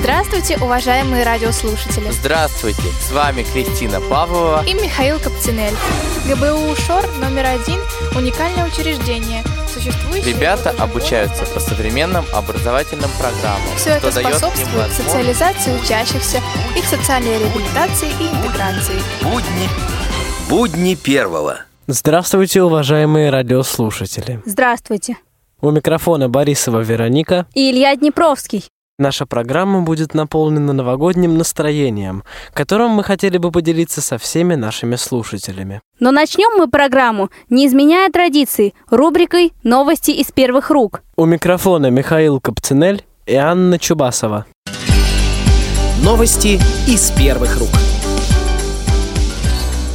Здравствуйте, уважаемые радиослушатели! Здравствуйте! С вами Кристина Павлова и Михаил Капцинель. ГБУ ШОР номер один – уникальное учреждение, существующее... Ребята обучаются по современным образовательным программам, Все это способствует социализации учащихся, их социальной реабилитации и интеграции. Будни, будни первого. Здравствуйте, уважаемые радиослушатели. Здравствуйте. У микрофона Борисова Вероника и Илья Днепровский. Наша программа будет наполнена новогодним настроением, которым мы хотели бы поделиться со всеми нашими слушателями. Но начнем мы программу, не изменяя традиций, рубрикой «Новости из первых рук». У микрофона Михаил Капцинель и Анна Чубасова. Новости из первых рук.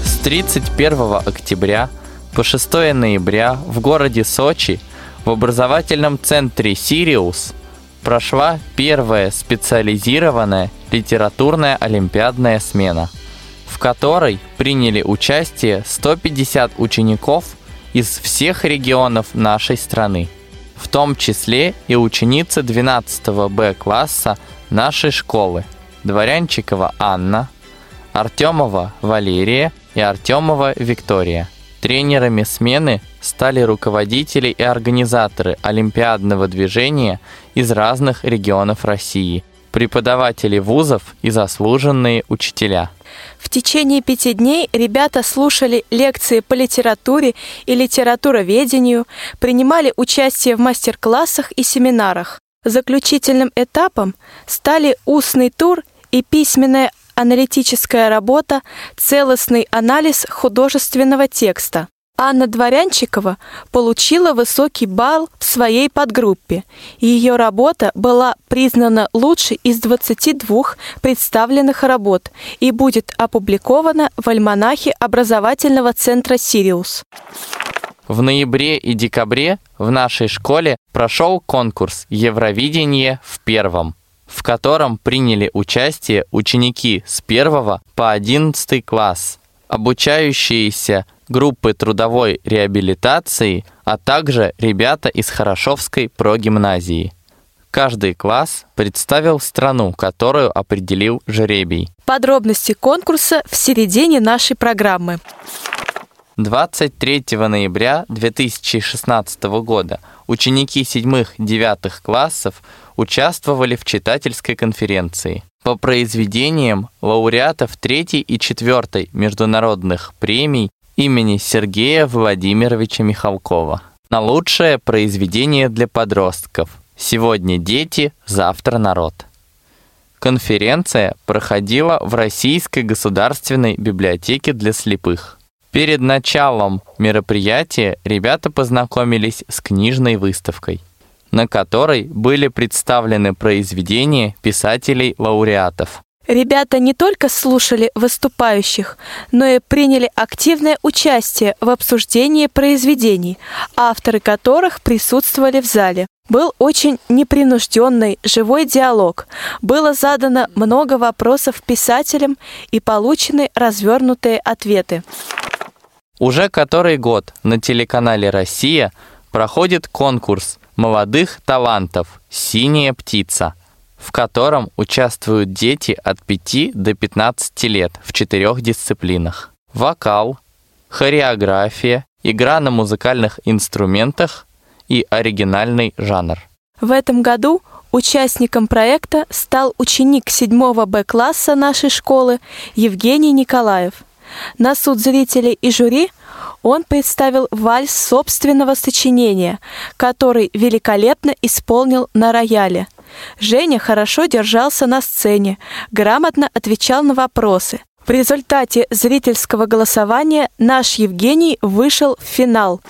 С 31 октября по 6 ноября в городе Сочи в образовательном центре «Сириус» прошла первая специализированная литературная олимпиадная смена, в которой приняли участие 150 учеников из всех регионов нашей страны, в том числе и ученицы 12 Б класса нашей школы Дворянчикова Анна, Артемова Валерия и Артемова Виктория. Тренерами смены стали руководители и организаторы олимпиадного движения из разных регионов России, преподаватели вузов и заслуженные учителя. В течение пяти дней ребята слушали лекции по литературе и литературоведению, принимали участие в мастер-классах и семинарах. Заключительным этапом стали устный тур и письменная аналитическая работа, целостный анализ художественного текста. Анна Дворянчикова получила высокий балл в своей подгруппе, ее работа была признана лучшей из 22 представленных работ и будет опубликована в альманахе образовательного центра «Сириус». В ноябре и декабре в нашей школе прошел конкурс «Евровидение в первом», в котором приняли участие ученики с 1 по 11 класс, обучающиеся группы трудовой реабилитации, а также ребята из Хорошовской прогимназии. Каждый класс представил страну, которую определил жребий. Подробности конкурса в середине нашей программы. 23 ноября 2016 года ученики 7-9 классов участвовали в читательской конференции. По произведениям лауреатов 3 и 4 международных премий имени Сергея Владимировича Михалкова. На лучшее произведение для подростков. «Сегодня дети, завтра народ». Конференция проходила в Российской государственной библиотеке для слепых – Перед началом мероприятия ребята познакомились с книжной выставкой, на которой были представлены произведения писателей-лауреатов. Ребята не только слушали выступающих, но и приняли активное участие в обсуждении произведений, авторы которых присутствовали в зале. Был очень непринужденный, живой диалог. Было задано много вопросов писателям и получены развернутые ответы. Уже который год на телеканале «Россия» проходит конкурс молодых талантов «Синяя птица», в котором участвуют дети от 5 до 15 лет в четырех дисциплинах. Вокал, хореография, игра на музыкальных инструментах и оригинальный жанр. В этом году участником проекта стал ученик 7 Б-класса нашей школы Евгений Николаев – на суд зрителей и жюри он представил вальс собственного сочинения, который великолепно исполнил на рояле. Женя хорошо держался на сцене, грамотно отвечал на вопросы. В результате зрительского голосования наш Евгений вышел в финал.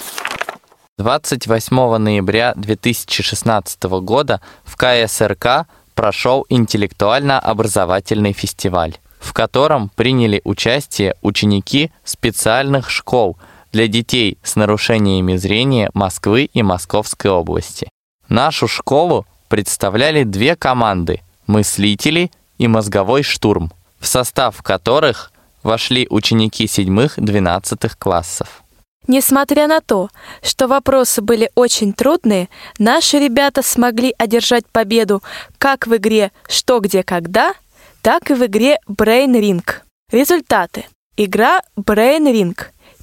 28 ноября 2016 года в КСРК прошел интеллектуально-образовательный фестиваль в котором приняли участие ученики специальных школ для детей с нарушениями зрения Москвы и Московской области. Нашу школу представляли две команды – «Мыслители» и «Мозговой штурм», в состав которых вошли ученики 7-12 классов. Несмотря на то, что вопросы были очень трудные, наши ребята смогли одержать победу как в игре «Что, где, когда», так и в игре Brain Ring. Результаты. Игра Brain Ring.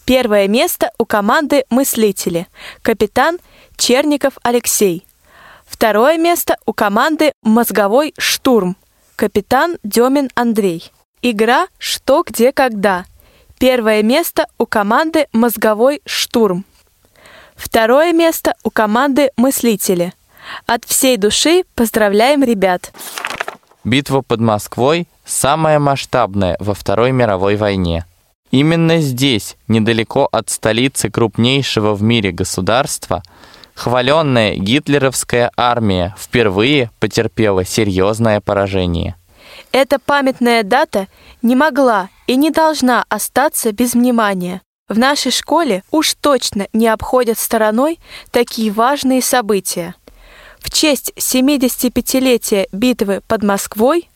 Первое место у команды «Мыслители». Капитан Черников Алексей. Второе место у команды «Мозговой штурм». Капитан Демин Андрей. Игра «Что, где, когда». Первое место у команды «Мозговой штурм». Второе место у команды «Мыслители». От всей души поздравляем ребят! Битва под Москвой самая масштабная во Второй мировой войне. Именно здесь, недалеко от столицы крупнейшего в мире государства, хваленная гитлеровская армия впервые потерпела серьезное поражение. Эта памятная дата не могла и не должна остаться без внимания. В нашей школе уж точно не обходят стороной такие важные события. В честь 75-летия битвы под Москвой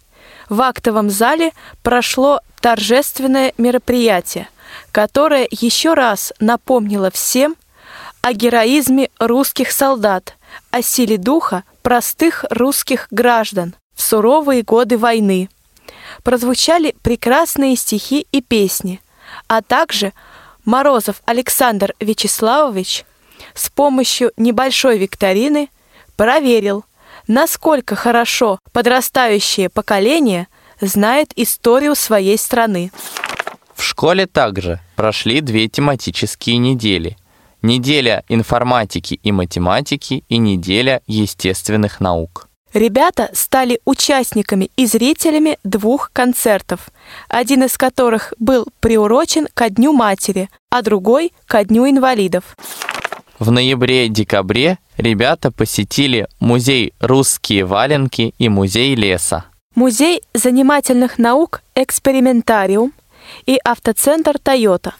в актовом зале прошло торжественное мероприятие, которое еще раз напомнило всем о героизме русских солдат, о силе духа простых русских граждан в суровые годы войны. Прозвучали прекрасные стихи и песни, а также Морозов Александр Вячеславович с помощью небольшой викторины проверил, насколько хорошо подрастающее поколение знает историю своей страны. В школе также прошли две тематические недели. Неделя информатики и математики и неделя естественных наук. Ребята стали участниками и зрителями двух концертов, один из которых был приурочен ко Дню матери, а другой – ко Дню инвалидов. В ноябре-декабре ребята посетили музей «Русские валенки» и музей леса. Музей занимательных наук «Экспериментариум» и автоцентр «Тойота»,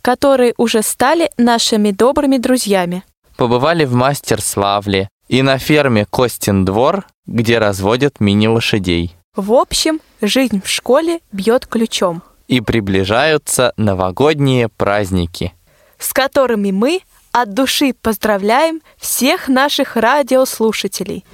которые уже стали нашими добрыми друзьями. Побывали в Мастер-Славле и на ферме Костин двор, где разводят мини-лошадей. В общем, жизнь в школе бьет ключом, И приближаются новогодние праздники. с которыми мы от души поздравляем всех наших радиослушателей.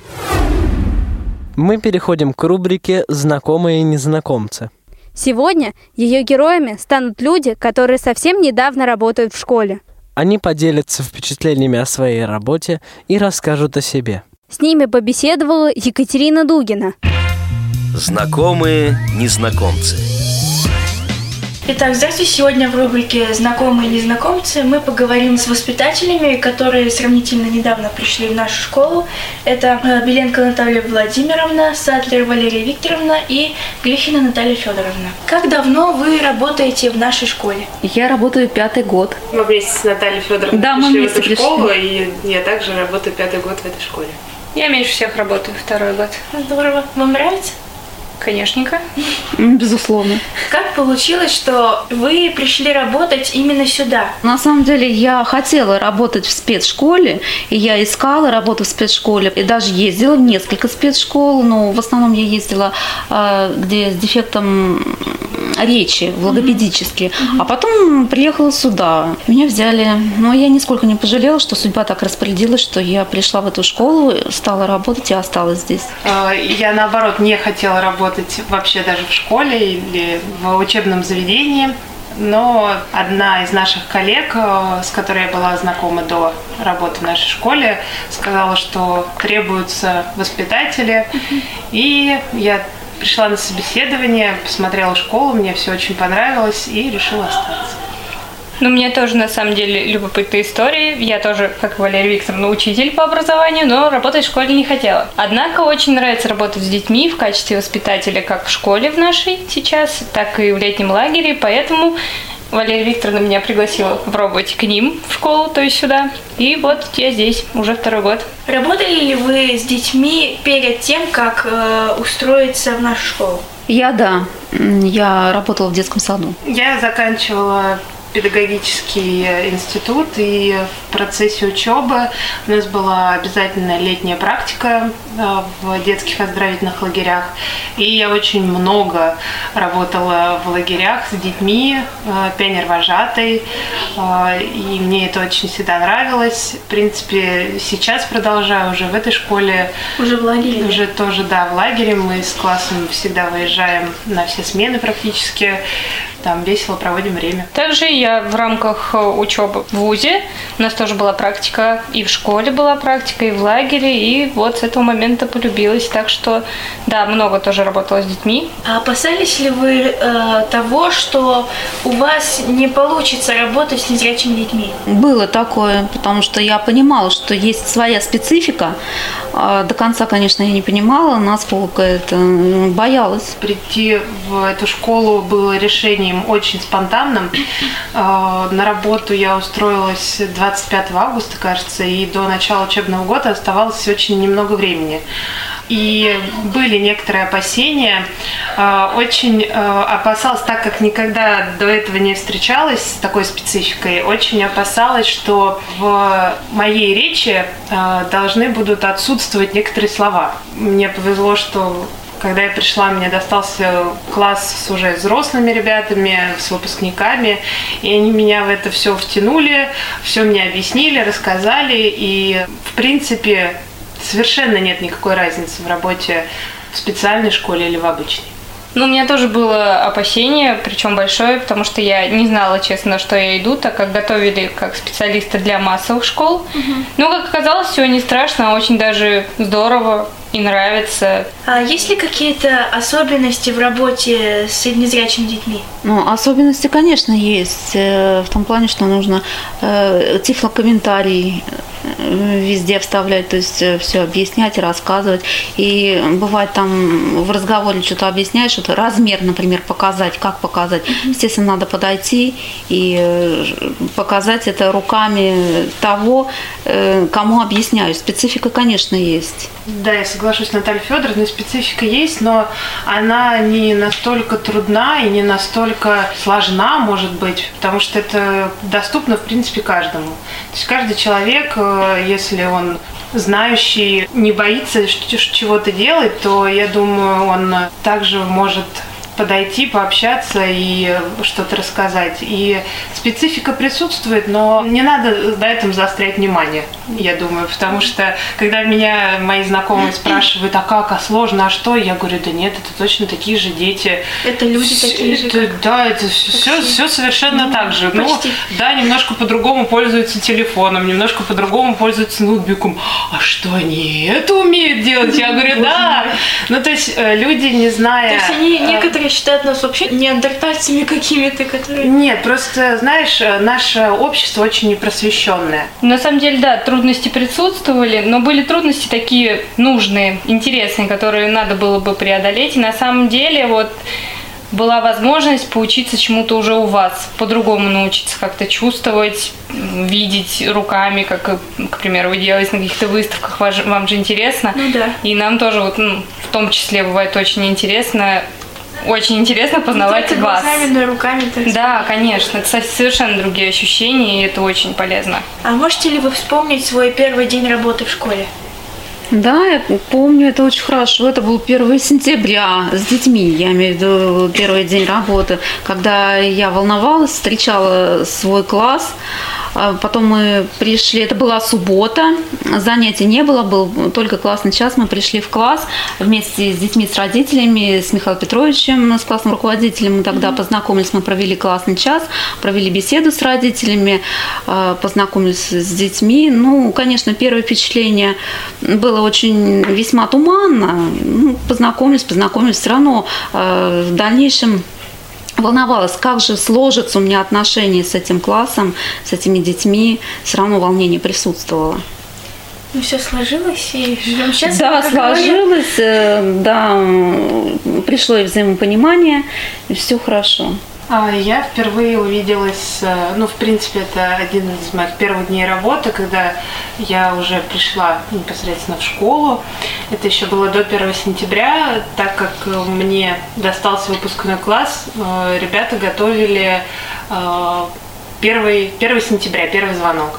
Мы переходим к рубрике «Знакомые незнакомцы». Сегодня ее героями станут люди, которые совсем недавно работают в школе. Они поделятся впечатлениями о своей работе и расскажут о себе. С ними побеседовала Екатерина Дугина. Знакомые незнакомцы. Итак, здравствуйте. Сегодня в рубрике «Знакомые и незнакомцы» мы поговорим с воспитателями, которые сравнительно недавно пришли в нашу школу. Это э, Беленко Наталья Владимировна, Сатлер Валерия Викторовна и Грихина Наталья Федоровна. Как давно вы работаете в нашей школе? Я работаю пятый год. Мы вместе с Натальей Федоровной Да, мы пришли в вместе эту пришли. школу, и я также работаю пятый год в этой школе. Я меньше всех работаю второй год. Здорово. Вам нравится? Конечно. М, Безусловно. Как получилось, что вы пришли работать именно сюда? На самом деле я хотела работать в спецшколе, и я искала работу в спецшколе, и даже ездила в несколько спецшкол, но в основном я ездила, а, где с дефектом речи, в логопедически. А потом приехала сюда. Меня взяли. Но я нисколько не пожалела, что судьба так распорядилась, что я пришла в эту школу, стала работать и осталась здесь. Э, Я, наоборот, не хотела работать вообще даже в школе или в учебном заведении. Но одна из наших коллег, э, с которой я была знакома до работы в нашей школе, сказала, что требуются воспитатели. И я пришла на собеседование, посмотрела школу, мне все очень понравилось и решила остаться. Ну, меня тоже, на самом деле, любопытная история. Я тоже, как Валерия Викторовна, учитель по образованию, но работать в школе не хотела. Однако очень нравится работать с детьми в качестве воспитателя как в школе в нашей сейчас, так и в летнем лагере, поэтому Валерия Викторовна меня пригласила попробовать к ним в школу, то есть сюда. И вот я здесь уже второй год. Работали ли вы с детьми перед тем, как э, устроиться в нашу школу? Я, да, я работала в детском саду. Я заканчивала педагогический институт, и в процессе учебы у нас была обязательная летняя практика э, в детских оздоровительных лагерях. И я очень много работала в лагерях с детьми, э, пионер-вожатой, э, и мне это очень всегда нравилось. В принципе, сейчас продолжаю уже в этой школе. Уже в лагере? Уже тоже, да, в лагере. Мы с классом всегда выезжаем на все смены практически там весело проводим время. Также я в рамках э, учебы в ВУЗе, у нас тоже была практика, и в школе была практика, и в лагере, и вот с этого момента полюбилась. Так что, да, много тоже работала с детьми. А опасались ли вы э, того, что у вас не получится работать с незрячими детьми? Было такое, потому что я понимала, что есть своя специфика. А до конца, конечно, я не понимала, насколько это боялась. Прийти в эту школу было решение решением очень спонтанным. А, на работу я устроилась 25 августа, кажется, и до начала учебного года оставалось очень немного времени и были некоторые опасения. А, очень а, опасалась, так как никогда до этого не встречалась с такой спецификой, очень опасалась, что в моей речи должны будут отсутствовать некоторые слова. Мне повезло, что когда я пришла, мне достался класс с уже взрослыми ребятами, с выпускниками, и они меня в это все втянули, все мне объяснили, рассказали, и в принципе совершенно нет никакой разницы в работе в специальной школе или в обычной. Ну, у меня тоже было опасение, причем большое, потому что я не знала, честно, на что я иду, так как готовили как специалиста для массовых школ. Угу. Ну, как оказалось, все не страшно, а очень даже здорово и нравится. А есть ли какие-то особенности в работе с незрячими детьми? Ну, особенности, конечно, есть. Э, в том плане, что нужно э, тифлокомментарий везде вставлять, то есть все объяснять, рассказывать. И бывает там в разговоре что-то объясняешь, что-то размер, например, показать, как показать. Естественно, надо подойти и показать это руками того, кому объясняю. Специфика, конечно, есть. Да, я соглашусь с Натальей Федоровной, специфика есть, но она не настолько трудна и не настолько сложна, может быть, потому что это доступно, в принципе, каждому. То есть каждый человек, если он знающий, не боится чего-то делать, то, я думаю, он также может подойти, пообщаться и что-то рассказать. И специфика присутствует, но не надо на этом заострять внимание, я думаю, потому что когда меня мои знакомые спрашивают, а как, а сложно, а что, я говорю, да нет, это точно такие же дети. Это люди такие же. Это, да, это все, все совершенно ну, так же. Ну, да, немножко по-другому пользуются телефоном, немножко по-другому пользуются ноутбуком. А что они это умеют делать? Я говорю, да. Ну, то есть э, люди, не зная... То есть они э, некоторые считают нас вообще неандертальцами какими-то, которые... Нет, просто, знаешь, наше общество очень непросвещенное. На самом деле, да, трудности присутствовали, но были трудности такие нужные, интересные, которые надо было бы преодолеть. И на самом деле, вот была возможность поучиться чему-то уже у вас, по-другому научиться как-то чувствовать, видеть руками, как, к примеру, вы делаете на каких-то выставках, вам же интересно. Ну да. И нам тоже вот, ну, в том числе бывает очень интересно очень интересно познавать не вас. Глазами, но руками. Так да, конечно. Это совершенно другие ощущения, и это очень полезно. А можете ли вы вспомнить свой первый день работы в школе? Да, я помню, это очень хорошо. Это был 1 сентября с детьми, я имею в виду первый день работы, когда я волновалась, встречала свой класс. А потом мы пришли, это была суббота, занятий не было, был только классный час. Мы пришли в класс вместе с детьми, с родителями, с Михаилом Петровичем, с классным руководителем. Мы тогда познакомились, мы провели классный час, провели беседу с родителями, а, познакомились с детьми. Ну, конечно, первое впечатление было очень весьма туманно. Ну, познакомились, познакомились. Все равно а, в дальнейшем волновалась, как же сложится у меня отношения с этим классом, с этими детьми. Все равно волнение присутствовало. Ну, все сложилось, и живем сейчас. Да, сложилось, э, да, пришло и взаимопонимание, и все хорошо. А, я впервые увиделась, э, ну, в принципе, это один из моих первых дней работы, когда я уже пришла непосредственно в школу. Это еще было до 1 сентября, так как мне достался выпускной класс, э, ребята готовили э, первый, 1 сентября, первый звонок.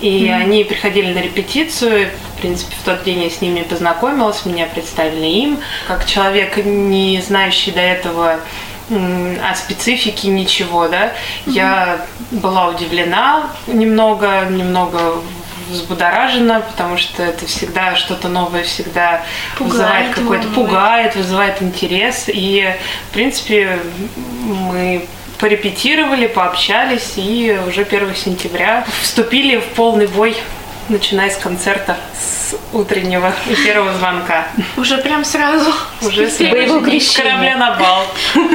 И они приходили на репетицию. В принципе, в тот день я с ними познакомилась, меня представили им. Как человек, не знающий до этого о специфике ничего, да, я была удивлена немного, немного взбудоражена, потому что это всегда что-то новое, всегда Пугает, вызывает какой-то пугает, вызывает интерес. И, в принципе, мы порепетировали, пообщались и уже 1 сентября вступили в полный бой, начиная с концерта, с утреннего и первого звонка. Уже прям сразу. Уже с крещение. корабля на бал.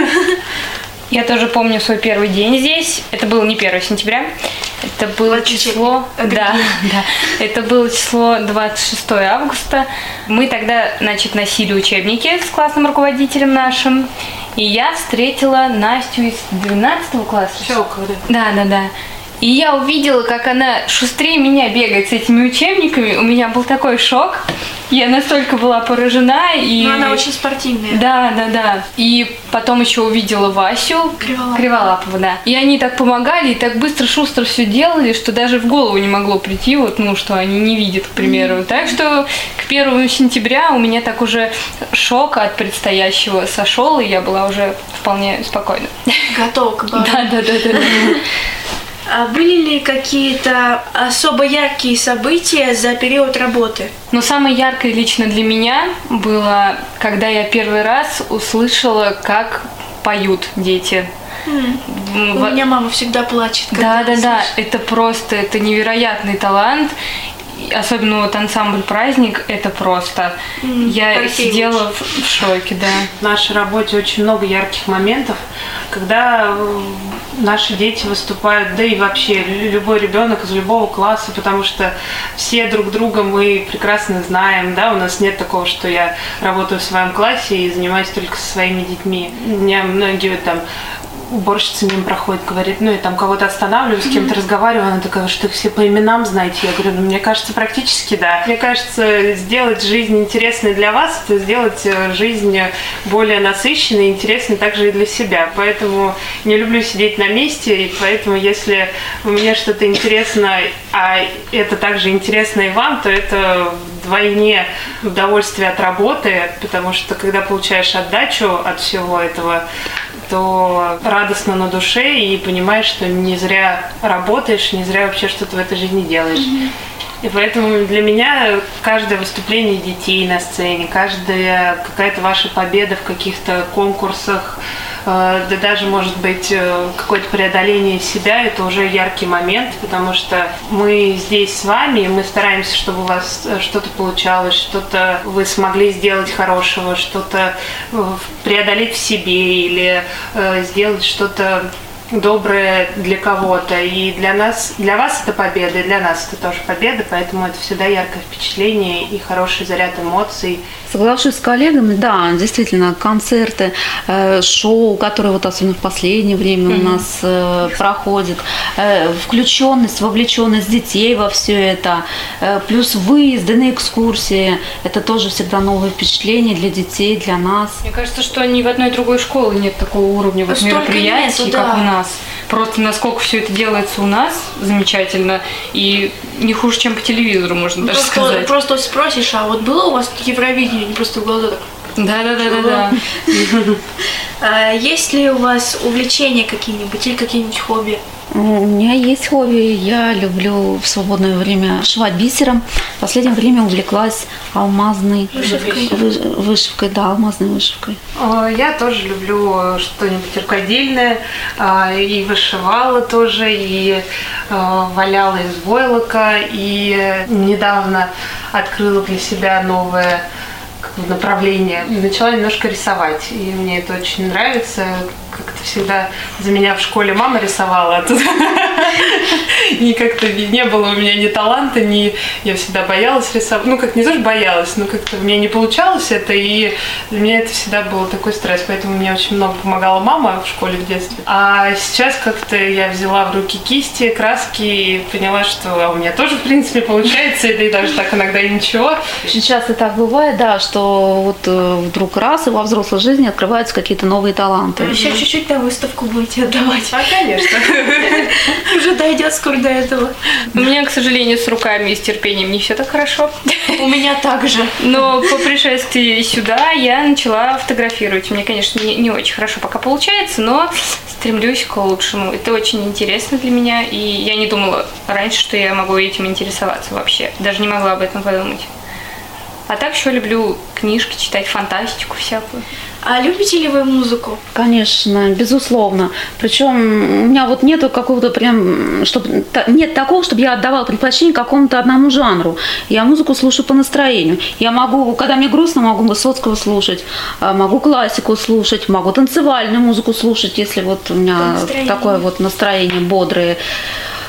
Я тоже помню свой первый день здесь. Это было не 1 сентября. Это было 24. число... Да, да. Это было число 26 августа. Мы тогда, значит, носили учебники с классным руководителем нашим. И я встретила Настю из 12 класса. Щелкова, да. Да, да, да. И я увидела, как она шустрее меня бегает с этими учебниками. У меня был такой шок. Я настолько была поражена. И... Но она очень спортивная. Да, да, да. И потом еще увидела Васю. Криволапова. Криволапова, да. И они так помогали, и так быстро, шустро все делали, что даже в голову не могло прийти, вот, ну, что они не видят, к примеру. Так что к первому сентября у меня так уже шок от предстоящего сошел, и я была уже вполне спокойна. Готова к. Да, да, да, да. А были ли какие-то особо яркие события за период работы? Но самое яркое лично для меня было, когда я первый раз услышала, как поют дети. М, У меня мама всегда плачет. Да, да, да, слышит. это просто, это невероятный талант. Особенно вот ансамбль праздник, это просто. Я Алексей сидела в, в шоке, да. В нашей работе очень много ярких моментов, когда э, наши дети выступают, да и вообще лю- любой ребенок из любого класса, потому что все друг друга мы прекрасно знаем, да, у нас нет такого, что я работаю в своем классе и занимаюсь только со своими детьми. У меня многие там уборщица мимо проходит, говорит, ну, я там кого-то останавливаю, с кем-то разговариваю, она такая, что их все по именам знаете. Я говорю, ну, мне кажется, практически да. Мне кажется, сделать жизнь интересной для вас, это сделать э, жизнь более насыщенной, интересной также и для себя. Поэтому не люблю сидеть на месте, и поэтому, если мне что-то интересно, а это также интересно и вам, то это вдвойне удовольствие от работы, потому что когда получаешь отдачу от всего этого, то радостно на душе и понимаешь, что не зря работаешь, не зря вообще что-то в этой жизни делаешь. И поэтому для меня каждое выступление детей на сцене, каждая какая-то ваша победа в каких-то конкурсах, да даже, может быть, э, какое-то преодоление себя, это уже яркий момент, потому что мы здесь с вами, мы стараемся, чтобы у вас э, что-то получалось, что-то вы смогли сделать хорошего, что-то э, преодолеть в себе или сделать что-то доброе для кого-то. И для нас, для вас это победа, и для нас это тоже победа, поэтому это всегда яркое впечатление и хороший заряд эмоций. Соглашусь с коллегами, да, действительно, концерты, э, шоу, которые вот особенно в последнее время у нас э, проходят, э, включенность, вовлеченность детей во все это, э, плюс выезды на экскурсии, это тоже всегда новые впечатления для детей, для нас. Мне кажется, что ни в одной другой школе нет такого уровня вот мероприятий, нету, как да. у нас. Просто насколько все это делается у нас замечательно и не хуже, чем по телевизору, можно даже Просто, сказать. просто спросишь, а вот было у вас Евровидение? Просто в глаза так. Да, да, да, да, да. Есть ли у вас увлечения какие-нибудь или какие-нибудь хобби? У меня есть хобби, я люблю в свободное время шивать бисером. В последнее время увлеклась алмазной Вышивкой. выш- вышивкой, да, алмазной вышивкой. Я тоже люблю что-нибудь рукодельное, э, и вышивала тоже, и э, валяла из войлока, и недавно открыла для себя новое направление. Начала немножко рисовать, и мне это очень нравится. Как-то всегда за меня в школе мама рисовала, а тут и как-то не было у меня ни таланта, ни... Я всегда боялась рисовать. Ну, как не то, что боялась, но как-то у меня не получалось это, и для меня это всегда был такой стресс, поэтому мне очень много помогала мама в школе в детстве. А сейчас как-то я взяла в руки кисти, краски и поняла, что а у меня тоже, в принципе, получается, и даже так иногда и ничего. Очень часто так бывает, да, что вот э, вдруг раз и во взрослой жизни открываются какие-то новые таланты. Еще чуть-чуть на выставку будете отдавать? А, конечно. Уже дойдет скоро до этого. У меня, к сожалению, с руками и с терпением не все так хорошо. У меня также. Но по пришествии сюда я начала фотографировать. Мне, конечно, не, не очень хорошо пока получается, но стремлюсь к лучшему. Это очень интересно для меня, и я не думала раньше, что я могу этим интересоваться вообще. Даже не могла об этом подумать. А так еще люблю книжки читать, фантастику всякую. А любите ли вы музыку? Конечно, безусловно. Причем у меня вот нету какого-то прям, чтобы нет такого, чтобы я отдавала предпочтение какому-то одному жанру. Я музыку слушаю по настроению. Я могу, когда мне грустно, могу Высоцкого слушать, а могу классику слушать, могу танцевальную музыку слушать, если вот у меня такое вот настроение бодрое.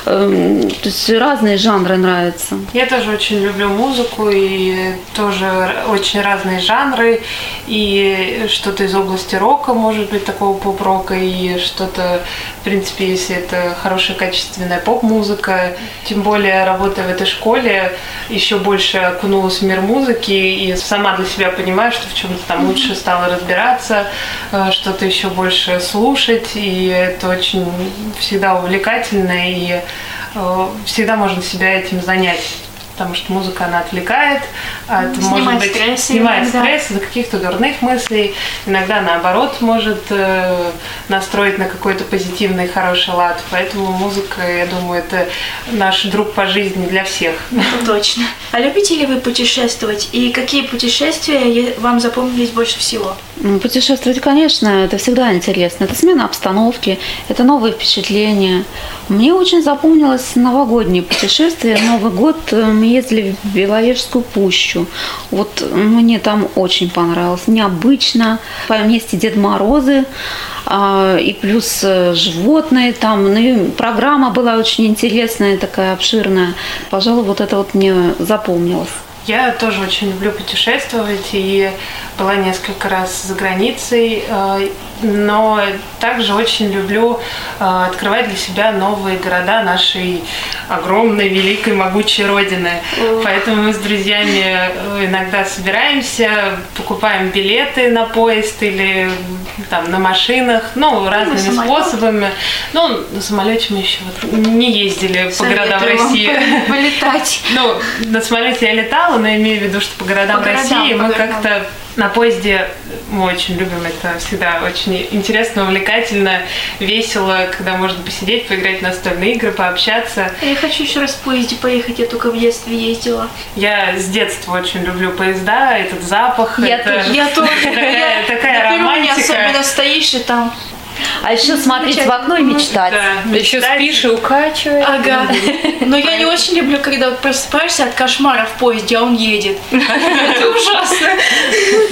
Эм, то есть разные жанры нравятся. Я тоже очень люблю музыку и тоже очень разные жанры. И что-то из области рока, может быть, такого поп-рока, и что-то, в принципе, если это хорошая качественная поп-музыка. Тем более, работая в этой школе, еще больше окунулась в мир музыки и сама для себя понимаю, что в чем-то там лучше стала разбираться, э, что-то еще больше слушать, и это очень всегда увлекательно, и всегда можно себя этим занять потому что музыка, она отвлекает, а это снимает может быть, стресс, снимает иногда. стресс из каких-то дурных мыслей, иногда наоборот может э, настроить на какой-то позитивный, хороший лад, поэтому музыка, я думаю, это наш друг по жизни для всех. Это точно. А любите ли вы путешествовать? И какие путешествия вам запомнились больше всего? Ну, Путешествовать, конечно, это всегда интересно. Это смена обстановки, это новые впечатления. Мне очень запомнилось новогоднее путешествие. Новый год э, мы ездили в Беловежскую пущу. Вот мне там очень понравилось. Необычно. Вместе Дед Морозы а, и плюс э, животные там. Ну, и программа была очень интересная, такая обширная. Пожалуй, вот это вот мне запомнилось. Я тоже очень люблю путешествовать и была несколько раз за границей, э, но также очень люблю э, открывать для себя новые города нашей огромной, великой, могучей Родины. Поэтому мы с друзьями э, иногда собираемся, покупаем билеты на поезд или там на машинах, ну, разными самолёт. способами. Ну, на самолете мы еще вот не ездили по городам Советую России. по- полетать. Ну, на самолете я летала, но имею в виду, что по городам По городам, России по мы городам. как-то на поезде мы очень любим это всегда очень интересно, увлекательно, весело, когда можно посидеть, поиграть в настольные игры, пообщаться. Я хочу еще раз в поезде поехать, я только в детстве ездила. Я с детства очень люблю поезда, этот запах, Я это тоже. Я тоже. такая, такая романтика. особенно стоишь и там. А еще смотреть в окно и мечтать. Да, Еще мечтать. спишь и укачиваешь. Ага. Но я не очень люблю, когда просыпаешься от кошмара в поезде, а он едет. Это ужасно.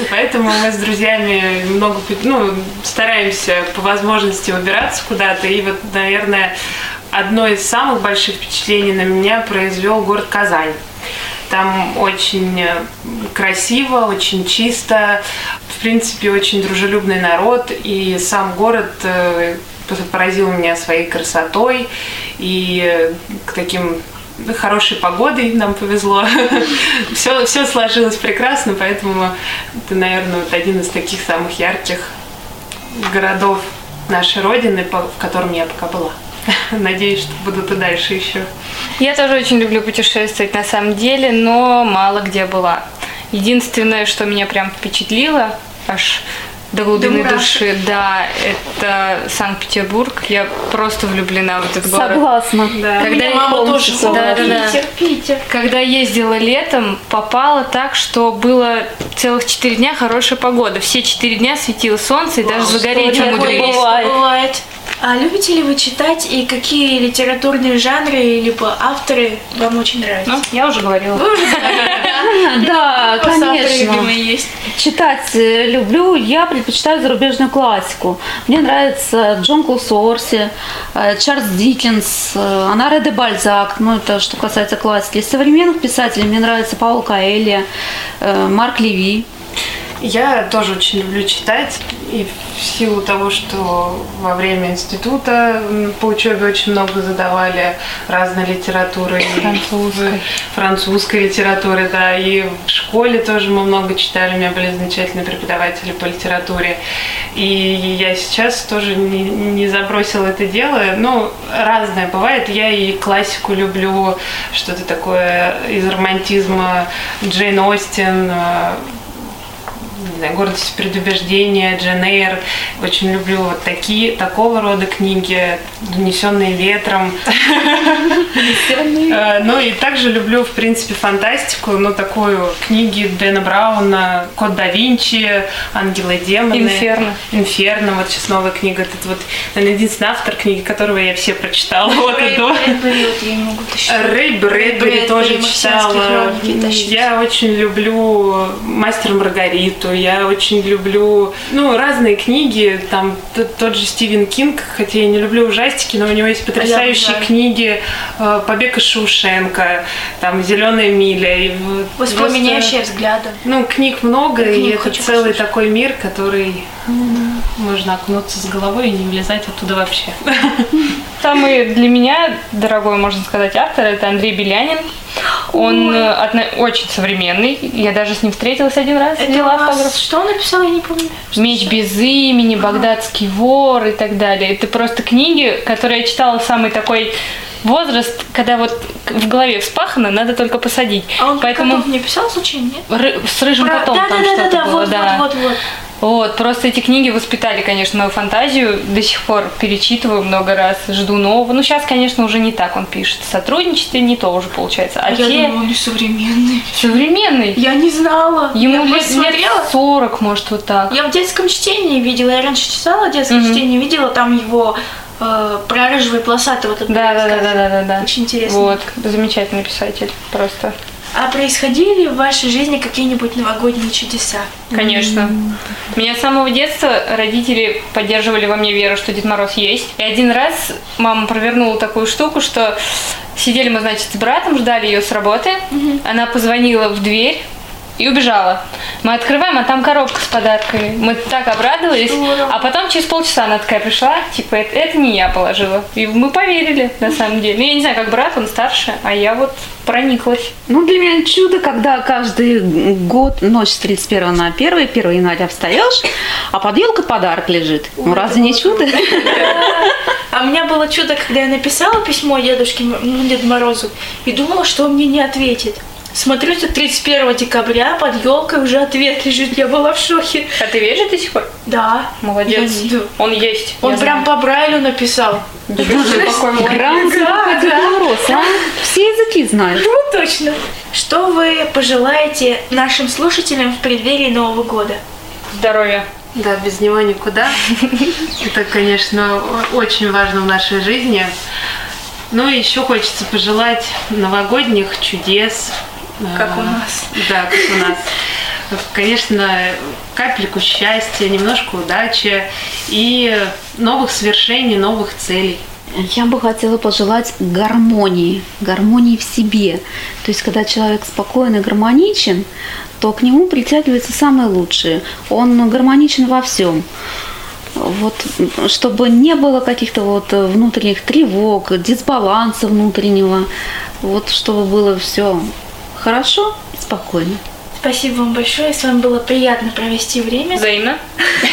Поэтому мы с друзьями много ну, стараемся по возможности выбираться куда-то. И вот, наверное, одно из самых больших впечатлений на меня произвел город Казань. Там очень э, красиво, очень чисто, в принципе, очень дружелюбный народ, и сам город э, поразил меня своей красотой и э, к таким хорошей погодой нам повезло. все, все сложилось прекрасно, поэтому это, наверное, вот один из таких самых ярких городов нашей Родины, в котором я пока была. Надеюсь, что будут и дальше еще. Я тоже очень люблю путешествовать на самом деле, но мало где была. Единственное, что меня прям впечатлило, аж до глубины души, да, это Санкт-Петербург. Я просто влюблена в этот город. Согласна. Да. Когда Меня я мама тоже полностью говорит, согласна. Питер, Питер. Когда ездила летом, попала так, что было целых четыре дня хорошая погода. Все четыре дня светило солнце, и даже загореть умудрились. бывает. Бывает. А любите ли вы читать и какие литературные жанры либо авторы вам очень нравятся? Ну, я уже говорила. Вы уже говорили, Да, конечно. Читать э, люблю, я предпочитаю зарубежную классику. Мне нравится Джон Клусорси, э, Чарльз Диккенс, э, Анаре де Бальзак, ну это что касается классики. Из современных писателей мне нравится Паул Каэлья, э, Марк Леви. Я тоже очень люблю читать, и в силу того, что во время института по учебе очень много задавали разной литературы. Французской. Французской литературы, да, и в школе тоже мы много читали, у меня были замечательные преподаватели по литературе. И я сейчас тоже не, не забросила это дело. Ну, разное бывает. Я и классику люблю, что-то такое из романтизма. Джейн Остин, не знаю, «Гордость и предубеждение», «Джен Эйр». Очень люблю вот такие, такого рода книги, «Унесенные ветром». Э, Ну и также люблю, в принципе, фантастику, ну, такую книги Дэна Брауна, «Код да Винчи», «Ангелы и демоны». «Инферно». «Инферно», вот сейчас новая книга. Это вот, наверное, единственный автор книги, которого я все прочитала от и до. Вот. Рэй Брэдбери тоже «Марсианские читала. хроники» тащить. Я очень люблю «Мастер Маргариту», я очень люблю, ну, разные книги, там тот же Стивен Кинг, хотя я не люблю ужастики, но у него есть потрясающие обожаю. книги э, «Побег из Шоушенка», там «Зеленая миля». И Воспламеняющие просто, взгляды. Ну, книг много, и книг это целый послушать. такой мир, который можно окунуться с головой и не влезать оттуда вообще. Самый для меня дорогой, можно сказать, автор это Андрей Белянин. Он э, отно- очень современный. Я даже с ним встретилась один раз, Это взяла автограф. Что он написал, я не помню. Что Меч это? без имени, Багдадский вор и так далее. Это просто книги, которые я читала самый такой возраст, когда вот в голове вспахано, надо только посадить. А он Поэтому котов не писал случайно, нет? ры- с рыжим Про- котом да, там да, да, что-то да, было, вот, да. вот, вот, вот. Вот, просто эти книги воспитали, конечно, мою фантазию. До сих пор перечитываю много раз, жду нового. Ну, сейчас, конечно, уже не так он пишет. В сотрудничестве не то уже получается. А Я те думала, он современный. современный. Я не знала. Ему я лет, лет смотрела. 40, может, вот так. Я в детском чтении видела, я раньше читала детское Мгм. чтение, видела там его э, про рыжего и полосатого. вот Да, да, да, да, да, да, да. Очень интересно. Вот, замечательный писатель, просто. А происходили ли в вашей жизни какие-нибудь новогодние чудеса? Конечно. Меня с самого детства родители поддерживали во мне веру, что Дед Мороз есть. И один раз мама провернула такую штуку, что сидели мы, значит, с братом, ждали ее с работы. Она позвонила в дверь и убежала. Мы открываем, а там коробка с подарками. Мы так обрадовались. Здорово. А потом через полчаса она такая пришла, типа, это, это не я положила. И мы поверили, на самом деле. Ну, я не знаю, как брат, он старше, а я вот прониклась. Ну, для меня чудо, когда каждый год, ночь с 31 на 1, 1 января встаешь, а под елкой подарок лежит. Ну, разве не чудо? А у меня было чудо, когда я написала письмо дедушке, ну, Деду Морозу, и думала, что он мне не ответит. Смотрю, тут 31 декабря под елкой уже ответ лежит. Я была в шоке. А ты веришь до сих пор? Да. Молодец. Я-. Он есть. Он я прям по Брайлю написал. Грант Да, да. А? Все языки знают. Ну, точно. Что вы пожелаете нашим слушателям в преддверии Нового года? Здоровья. Да, без него никуда. Это, конечно, очень важно в нашей жизни. Ну и еще хочется пожелать новогодних чудес. Как у нас. Да, как у нас. Конечно, капельку счастья, немножко удачи и новых свершений, новых целей. Я бы хотела пожелать гармонии, гармонии в себе. То есть, когда человек спокойно гармоничен, то к нему притягивается самое лучшее. Он гармоничен во всем. Вот, чтобы не было каких-то вот внутренних тревог, дисбаланса внутреннего. Вот, чтобы было все хорошо и спокойно. Спасибо вам большое. С вами было приятно провести время. Взаимно.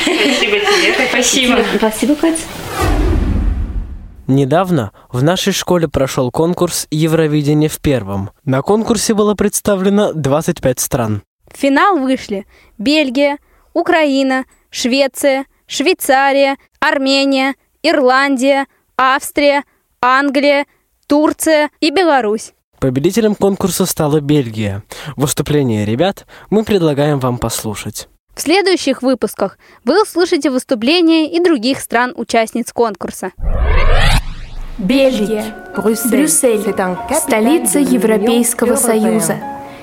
Спасибо тебе. Спасибо. Спасибо, Катя. Недавно в нашей школе прошел конкурс Евровидение в первом. На конкурсе было представлено 25 стран. В финал вышли Бельгия, Украина, Швеция, Швейцария, Армения, Ирландия, Австрия, Англия, Турция и Беларусь. Победителем конкурса стала Бельгия. Выступление ребят мы предлагаем вам послушать. В следующих выпусках вы услышите выступления и других стран-участниц конкурса. Бельгия, Брюссель, столица Европейского Союза.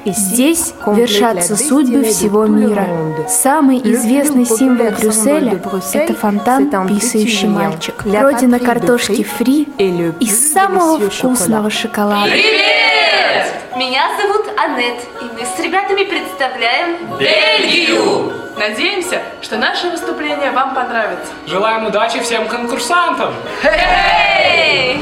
Здесь вершатся судьбы всего мира. Самый известный символ Брюсселя – это фонтан «Писающий мальчик», родина картошки фри и самого вкусного шоколада. Меня зовут Аннет, и мы с ребятами представляем Бельгию! Надеемся, что наше выступление вам понравится. Желаем удачи всем конкурсантам! Эй!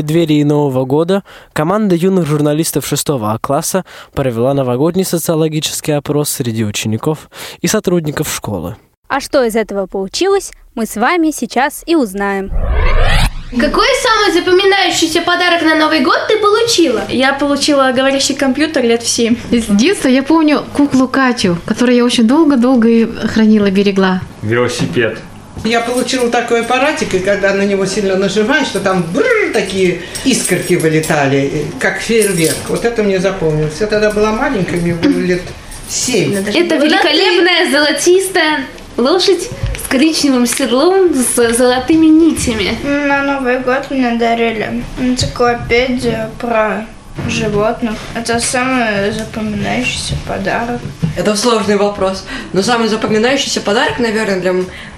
Преддверии Нового года команда юных журналистов 6 А класса провела новогодний социологический опрос среди учеников и сотрудников школы. А что из этого получилось, мы с вами сейчас и узнаем. Какой самый запоминающийся подарок на Новый год ты получила? Я получила говорящий компьютер лет в 7. С детства я помню куклу Катю, которую я очень долго-долго и хранила, берегла. Велосипед. Я получила такой аппаратик, и когда на него сильно нажимаешь, что там бррр, такие искорки вылетали, как фейерверк. Вот это мне запомнилось. Я тогда была маленькая, мне было лет семь. Это великолепная золотистая лошадь с коричневым седлом с золотыми нитями. На Новый год мне дарили энциклопедию про животных. Это самый запоминающийся подарок. Это сложный вопрос. Но самый запоминающийся подарок, наверное, для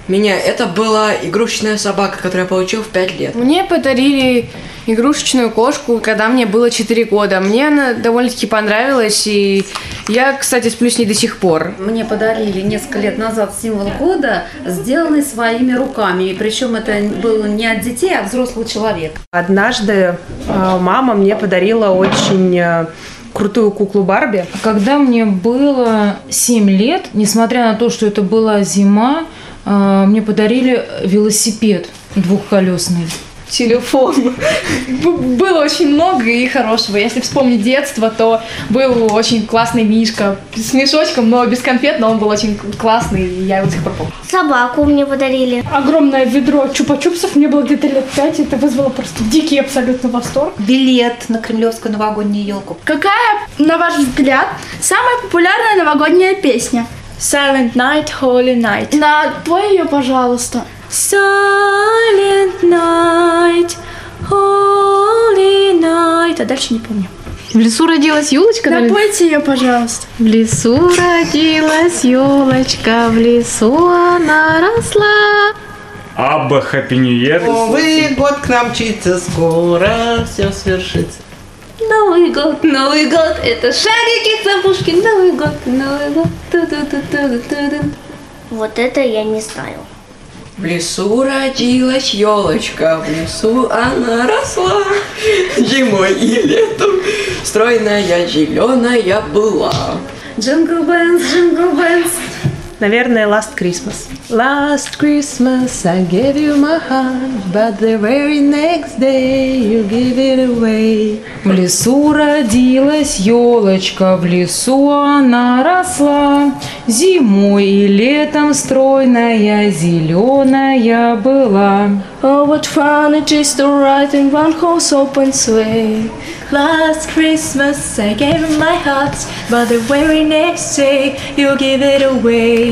меня это была игрушечная собака, которую я получил в 5 лет. Мне подарили игрушечную кошку, когда мне было 4 года. Мне она довольно-таки понравилась, и я, кстати, сплю с ней до сих пор. Мне подарили несколько лет назад символ года, сделанный своими руками. И причем это было не от детей, а от взрослого человека. Однажды э, мама мне подарила очень э, крутую куклу Барби. Когда мне было 7 лет, несмотря на то, что это была зима, мне подарили велосипед двухколесный. телефон. Было очень много и хорошего. Если вспомнить детство, то был очень классный Мишка с мешочком, но без конфет, но он был очень классный, и я его до сих пор помню. Собаку мне подарили. Огромное ведро чупа-чупсов, мне было где-то лет пять, это вызвало просто дикий абсолютно восторг. Билет на кремлевскую новогоднюю елку. Какая, на ваш взгляд, самая популярная новогодняя песня? Silent Night, Holy Night. На, пой ее, пожалуйста. Silent Night, Holy Night. А дальше не помню. В лесу родилась елочка? Напойте ее, пожалуйста. В лесу родилась елочка, в лесу она росла. Абба Year. Новый год к нам мчится, скоро все свершится. Новый год, Новый год, это шарики, запушки, Новый год, Новый год. Ту-ду-ду-ду-ду-ду. Вот это я не знаю. В лесу родилась елочка, в лесу она росла. Зимой и летом стройная зеленая была. Jingle Bells, Jingle Bells. Наверное, Last Christmas. Last Christmas I gave you my heart, but the very next day you give it away. В лесу родилась елочка, в лесу она росла. Зимой и летом стройная зеленая была. Oh, what fun it is to ride in one horse open sleigh. Last Christmas I gave you my heart, but the very next day you give it away.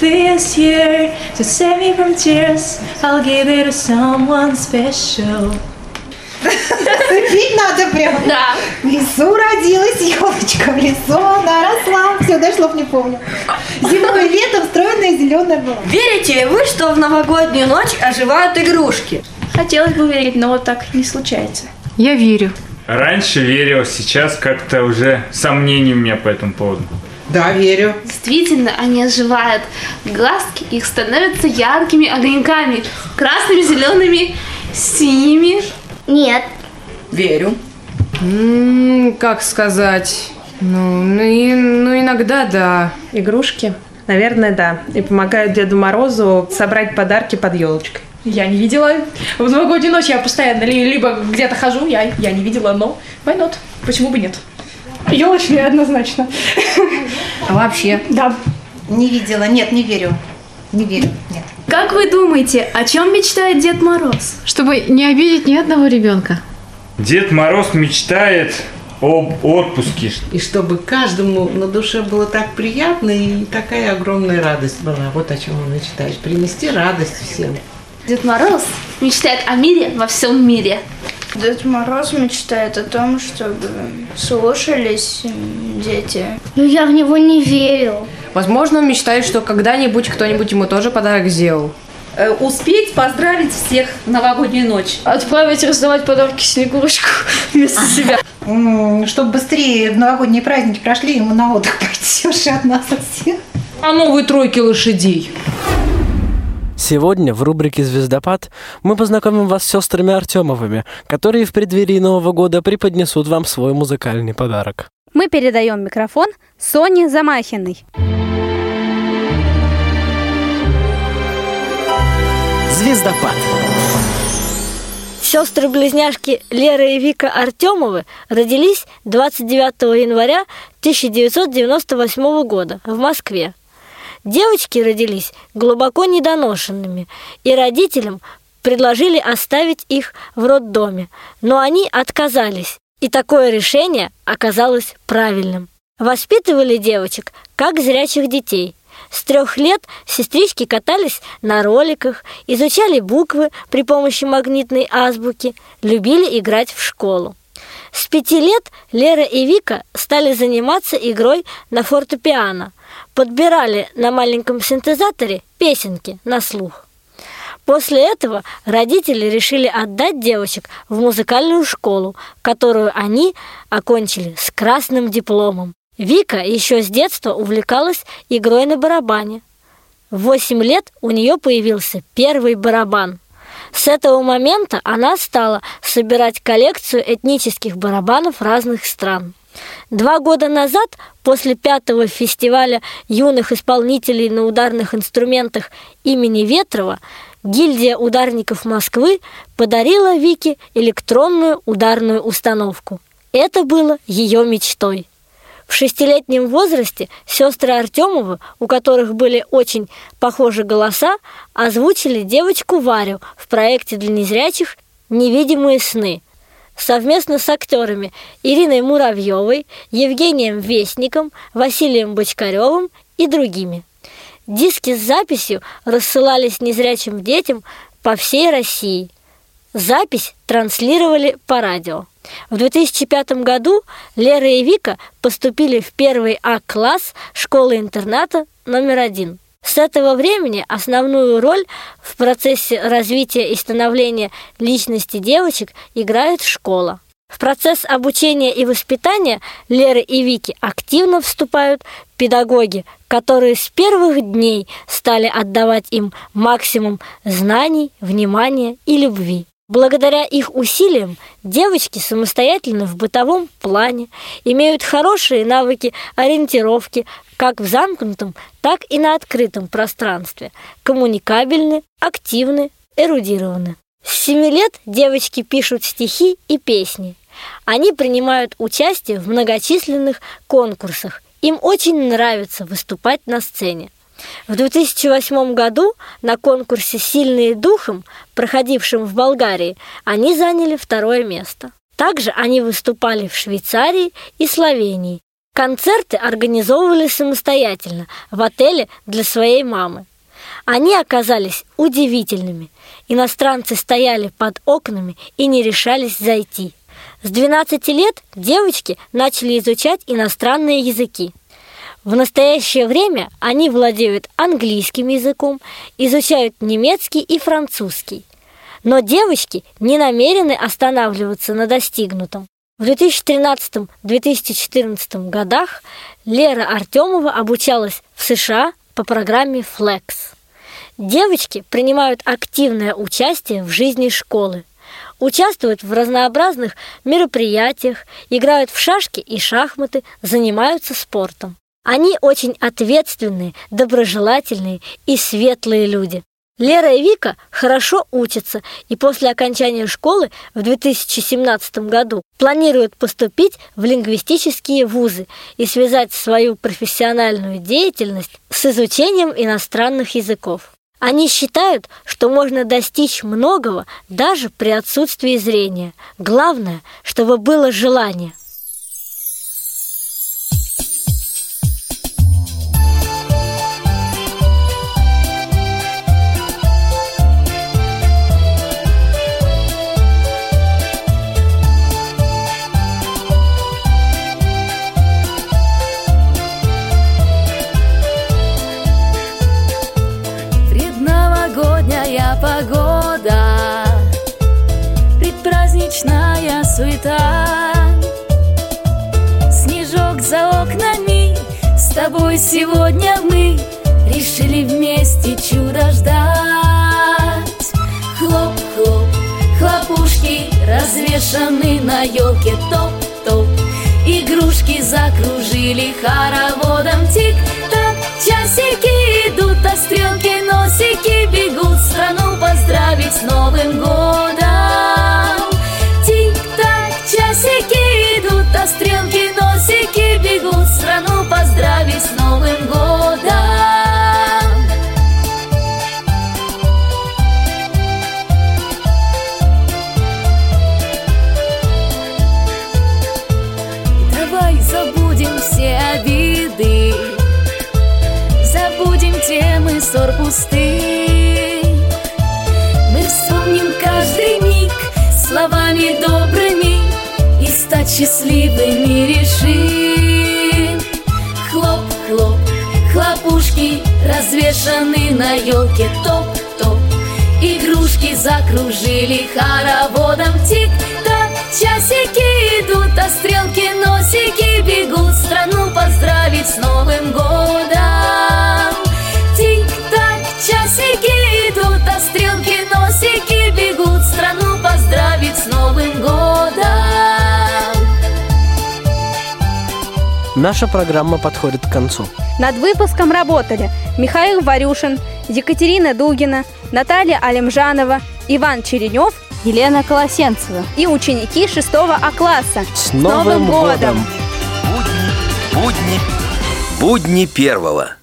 This year, to save me from tears, I'll give it to someone special. Пить надо прям. Да. В лесу родилась елочка, в лесу она росла. Все, дальше слов не помню. Зимой и летом стройная зеленая была. Верите ли вы, что в новогоднюю ночь оживают игрушки? Хотелось бы верить, но вот так не случается. Я верю. Раньше верил, сейчас как-то уже сомнений у меня по этому поводу. Да, верю. Действительно, они оживают. Глазки их становятся яркими огоньками. Красными, зелеными, синими. Нет. Верю. М, как сказать? Ну, ну, и- ну, иногда да. Игрушки? Наверное, да. И помогают Деду Морозу собрать подарки под елочкой. Я не видела. В новогоднюю ночь я постоянно ли- либо где-то хожу, я, я не видела, но why not? Почему бы нет? Елочные однозначно. А вообще? Да. Не видела, нет, не верю. Не верю, нет. Как вы думаете, о чем мечтает Дед Мороз? Чтобы не обидеть ни одного ребенка. Дед Мороз мечтает об отпуске. И чтобы каждому на душе было так приятно и такая огромная радость была. Вот о чем он мечтает. Принести радость всем. Дед Мороз мечтает о мире во всем мире. Дед Мороз мечтает о том, чтобы слушались дети. Ну я в него не верю. Возможно, он мечтает, что когда-нибудь кто-нибудь ему тоже подарок сделал. Э, Успеть поздравить всех в новогоднюю ночь. Отправить раздавать подарки Снегурочку вместо себя. Чтобы быстрее новогодние праздники прошли, ему на отдых пойти уже от нас от всех. А новые тройки лошадей. Сегодня в рубрике «Звездопад» мы познакомим вас с сестрами Артемовыми, которые в преддверии Нового года преподнесут вам свой музыкальный подарок. Мы передаем микрофон Соне Замахиной. Звездопад. Сестры-близняшки Лера и Вика Артемовы родились 29 января 1998 года в Москве. Девочки родились глубоко недоношенными, и родителям предложили оставить их в роддоме, но они отказались, и такое решение оказалось правильным. Воспитывали девочек как зрячих детей. С трех лет сестрички катались на роликах, изучали буквы при помощи магнитной азбуки, любили играть в школу. С пяти лет Лера и Вика стали заниматься игрой на фортепиано, подбирали на маленьком синтезаторе песенки на слух. После этого родители решили отдать девочек в музыкальную школу, которую они окончили с красным дипломом. Вика еще с детства увлекалась игрой на барабане. В 8 лет у нее появился первый барабан. С этого момента она стала собирать коллекцию этнических барабанов разных стран. Два года назад, после пятого фестиваля юных исполнителей на ударных инструментах имени Ветрова, гильдия ударников Москвы подарила Вике электронную ударную установку. Это было ее мечтой. В шестилетнем возрасте сестры Артемовы, у которых были очень похожи голоса, озвучили девочку Варю в проекте для незрячих «Невидимые сны» совместно с актерами Ириной Муравьевой, Евгением Вестником, Василием Бочкаревым и другими. Диски с записью рассылались незрячим детям по всей России. Запись транслировали по радио. В 2005 году Лера и Вика поступили в первый А-класс школы-интерната номер один. С этого времени основную роль в процессе развития и становления личности девочек играет школа. В процесс обучения и воспитания Леры и Вики активно вступают педагоги, которые с первых дней стали отдавать им максимум знаний, внимания и любви. Благодаря их усилиям девочки самостоятельно в бытовом плане имеют хорошие навыки ориентировки как в замкнутом, так и на открытом пространстве, коммуникабельны, активны, эрудированы. С 7 лет девочки пишут стихи и песни. Они принимают участие в многочисленных конкурсах. Им очень нравится выступать на сцене. В 2008 году на конкурсе «Сильные духом», проходившем в Болгарии, они заняли второе место. Также они выступали в Швейцарии и Словении. Концерты организовывали самостоятельно в отеле для своей мамы. Они оказались удивительными. Иностранцы стояли под окнами и не решались зайти. С 12 лет девочки начали изучать иностранные языки. В настоящее время они владеют английским языком, изучают немецкий и французский. Но девочки не намерены останавливаться на достигнутом. В 2013-2014 годах Лера Артемова обучалась в США по программе Flex. Девочки принимают активное участие в жизни школы, участвуют в разнообразных мероприятиях, играют в шашки и шахматы, занимаются спортом. Они очень ответственные, доброжелательные и светлые люди. Лера и Вика хорошо учатся и после окончания школы в 2017 году планируют поступить в лингвистические вузы и связать свою профессиональную деятельность с изучением иностранных языков. Они считают, что можно достичь многого даже при отсутствии зрения. Главное, чтобы было желание. Суета. Снежок за окнами С тобой сегодня мы Решили вместе чудо ждать. Хлоп-хлоп, хлопушки Развешаны на елке топ-топ Игрушки закружили хороводом Тик-так, часики идут, а стрелки носики бегут Страну поздравить с Новым годом пустых Мы вспомним каждый миг Словами добрыми И стать счастливыми решим. Хлоп-хлоп, хлопушки Развешаны на елке топ-топ Игры закружили хороводом Тик-так, часики идут, а стрелки носики бегут. Страну поздравить с Новым годом часики идут, а стрелки носики бегут Страну поздравить с Новым годом Наша программа подходит к концу. Над выпуском работали Михаил Варюшин, Екатерина Дугина, Наталья Алимжанова, Иван Черенев, Елена Колосенцева и ученики 6 А класса. С Новым годом! Будни, будни первого.